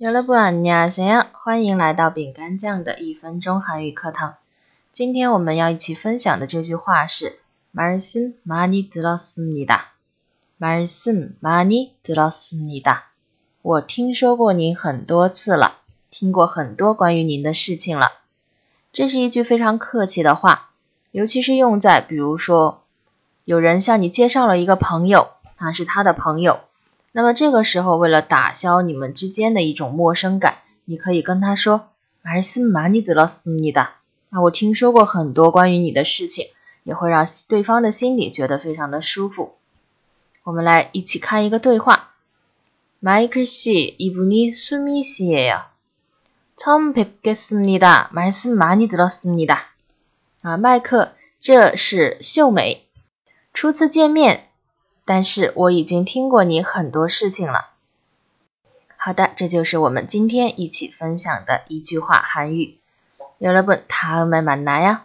여러분안녕하세요，欢迎来到饼干酱的一分钟韩语课堂。今天我们要一起分享的这句话是말씀많이들었습니다。말씀많이들었습니다。我听说过您很多次了，听过很多关于您的事情了。这是一句非常客气的话，尤其是用在比如说有人向你介绍了一个朋友，他是他的朋友。 那么这个时候，为了打消你们之间的一种陌生感，你可以跟他说：“말씀많이들었습니다。”啊，我听说过很多关于你的事情，也会让对方的心里觉得非常的舒服。我们来一起看一个对话。마이클 씨， 이분이수미씨예요처음뵙겠습니다 말씀많이들었습니다啊，麦克，这是秀美，初次见面。 但是我已经听过你很多事情了。好的，这就是我们今天一起分享的一句话韩语。여러분다음에만나요